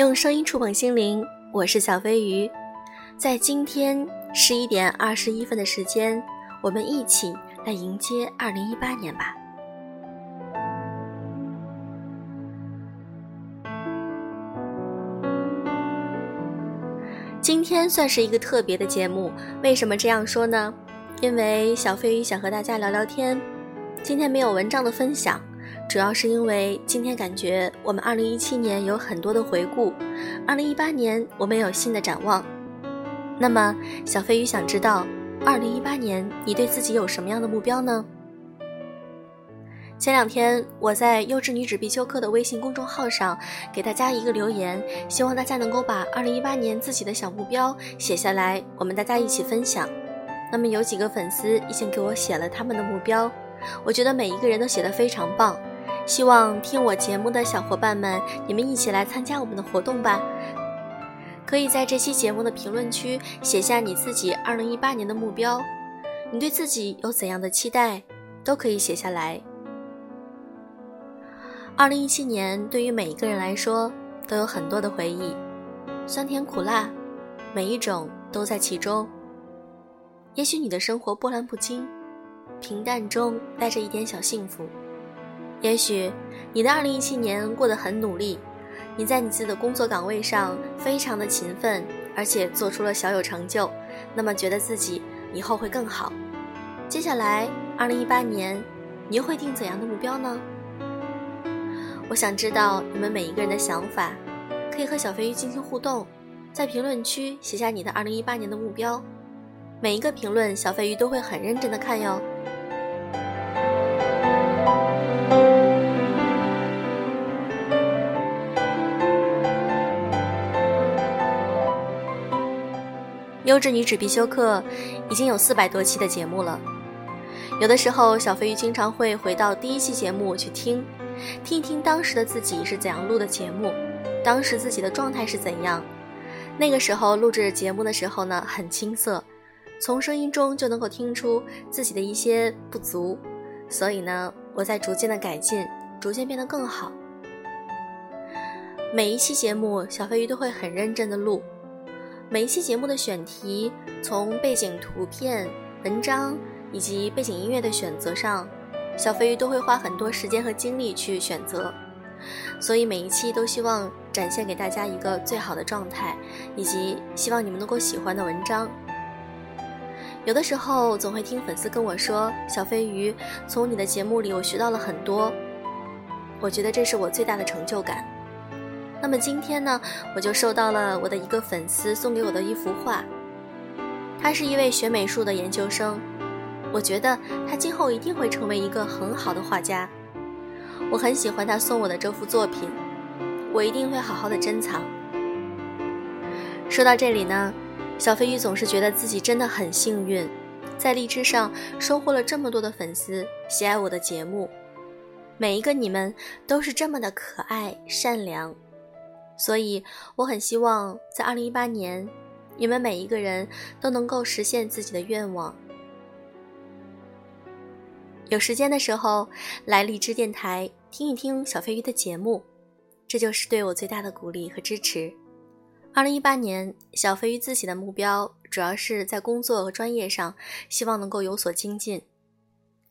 用声音触碰心灵，我是小飞鱼。在今天十一点二十一分的时间，我们一起来迎接二零一八年吧。今天算是一个特别的节目，为什么这样说呢？因为小飞鱼想和大家聊聊天。今天没有文章的分享。主要是因为今天感觉我们二零一七年有很多的回顾，二零一八年我们有新的展望。那么，小飞鱼想知道，二零一八年你对自己有什么样的目标呢？前两天我在优质女子必修课的微信公众号上给大家一个留言，希望大家能够把二零一八年自己的小目标写下来，我们大家一起分享。那么有几个粉丝已经给我写了他们的目标，我觉得每一个人都写得非常棒。希望听我节目的小伙伴们，你们一起来参加我们的活动吧！可以在这期节目的评论区写下你自己2018年的目标，你对自己有怎样的期待，都可以写下来。2017年对于每一个人来说都有很多的回忆，酸甜苦辣，每一种都在其中。也许你的生活波澜不惊，平淡中带着一点小幸福。也许你的二零一七年过得很努力，你在你自己的工作岗位上非常的勤奋，而且做出了小有成就，那么觉得自己以后会更好。接下来二零一八年，你又会定怎样的目标呢？我想知道你们每一个人的想法，可以和小飞鱼进行互动，在评论区写下你的二零一八年的目标，每一个评论小飞鱼都会很认真的看哟。优质女子必修课已经有四百多期的节目了，有的时候小飞鱼经常会回到第一期节目去听，听一听当时的自己是怎样录的节目，当时自己的状态是怎样。那个时候录制节目的时候呢，很青涩，从声音中就能够听出自己的一些不足，所以呢，我在逐渐的改进，逐渐变得更好。每一期节目，小飞鱼都会很认真的录。每一期节目的选题，从背景图片、文章以及背景音乐的选择上，小飞鱼都会花很多时间和精力去选择，所以每一期都希望展现给大家一个最好的状态，以及希望你们能够喜欢的文章。有的时候总会听粉丝跟我说：“小飞鱼，从你的节目里我学到了很多。”我觉得这是我最大的成就感。那么今天呢，我就收到了我的一个粉丝送给我的一幅画。他是一位学美术的研究生，我觉得他今后一定会成为一个很好的画家。我很喜欢他送我的这幅作品，我一定会好好的珍藏。说到这里呢，小飞鱼总是觉得自己真的很幸运，在荔枝上收获了这么多的粉丝喜爱我的节目，每一个你们都是这么的可爱善良。所以，我很希望在二零一八年，你们每一个人都能够实现自己的愿望。有时间的时候，来荔枝电台听一听小飞鱼的节目，这就是对我最大的鼓励和支持。二零一八年，小飞鱼自己的目标主要是在工作和专业上，希望能够有所精进。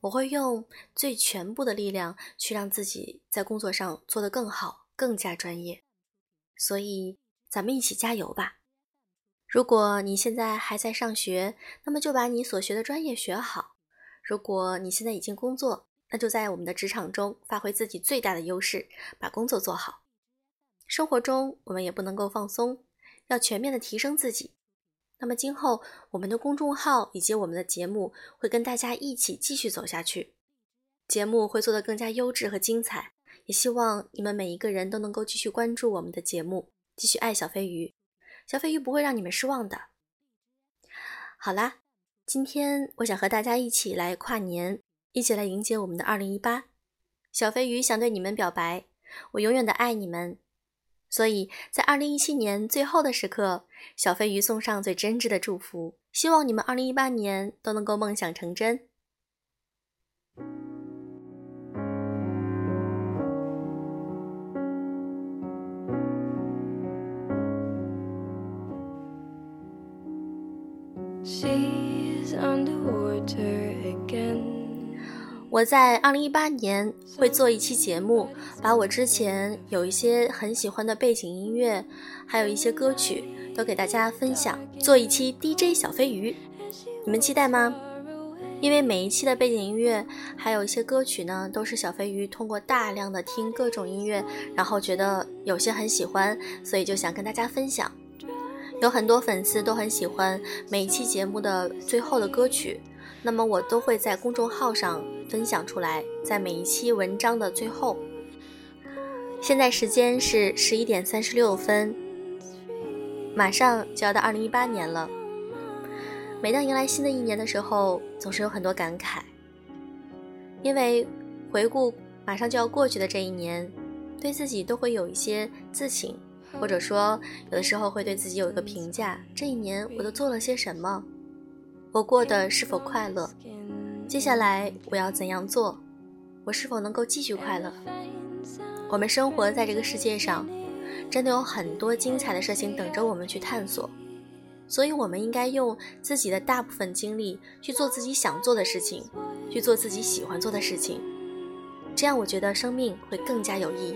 我会用最全部的力量去让自己在工作上做得更好，更加专业。所以，咱们一起加油吧！如果你现在还在上学，那么就把你所学的专业学好；如果你现在已经工作，那就在我们的职场中发挥自己最大的优势，把工作做好。生活中，我们也不能够放松，要全面的提升自己。那么，今后我们的公众号以及我们的节目会跟大家一起继续走下去，节目会做得更加优质和精彩。也希望你们每一个人都能够继续关注我们的节目，继续爱小飞鱼，小飞鱼不会让你们失望的。好啦，今天我想和大家一起来跨年，一起来迎接我们的二零一八。小飞鱼想对你们表白，我永远的爱你们。所以在二零一七年最后的时刻，小飞鱼送上最真挚的祝福，希望你们二零一八年都能够梦想成真。我在二零一八年会做一期节目，把我之前有一些很喜欢的背景音乐，还有一些歌曲都给大家分享，做一期 DJ 小飞鱼，你们期待吗？因为每一期的背景音乐还有一些歌曲呢，都是小飞鱼通过大量的听各种音乐，然后觉得有些很喜欢，所以就想跟大家分享。有很多粉丝都很喜欢每一期节目的最后的歌曲，那么我都会在公众号上分享出来，在每一期文章的最后。现在时间是十一点三十六分，马上就要到二零一八年了。每当迎来新的一年的时候，总是有很多感慨，因为回顾马上就要过去的这一年，对自己都会有一些自省。或者说，有的时候会对自己有一个评价：这一年我都做了些什么？我过得是否快乐？接下来我要怎样做？我是否能够继续快乐？我们生活在这个世界上，真的有很多精彩的事情等着我们去探索，所以我们应该用自己的大部分精力去做自己想做的事情，去做自己喜欢做的事情，这样我觉得生命会更加有意义。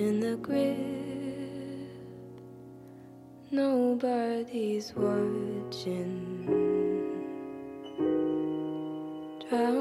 in the grip. Nobody's watching. Drowning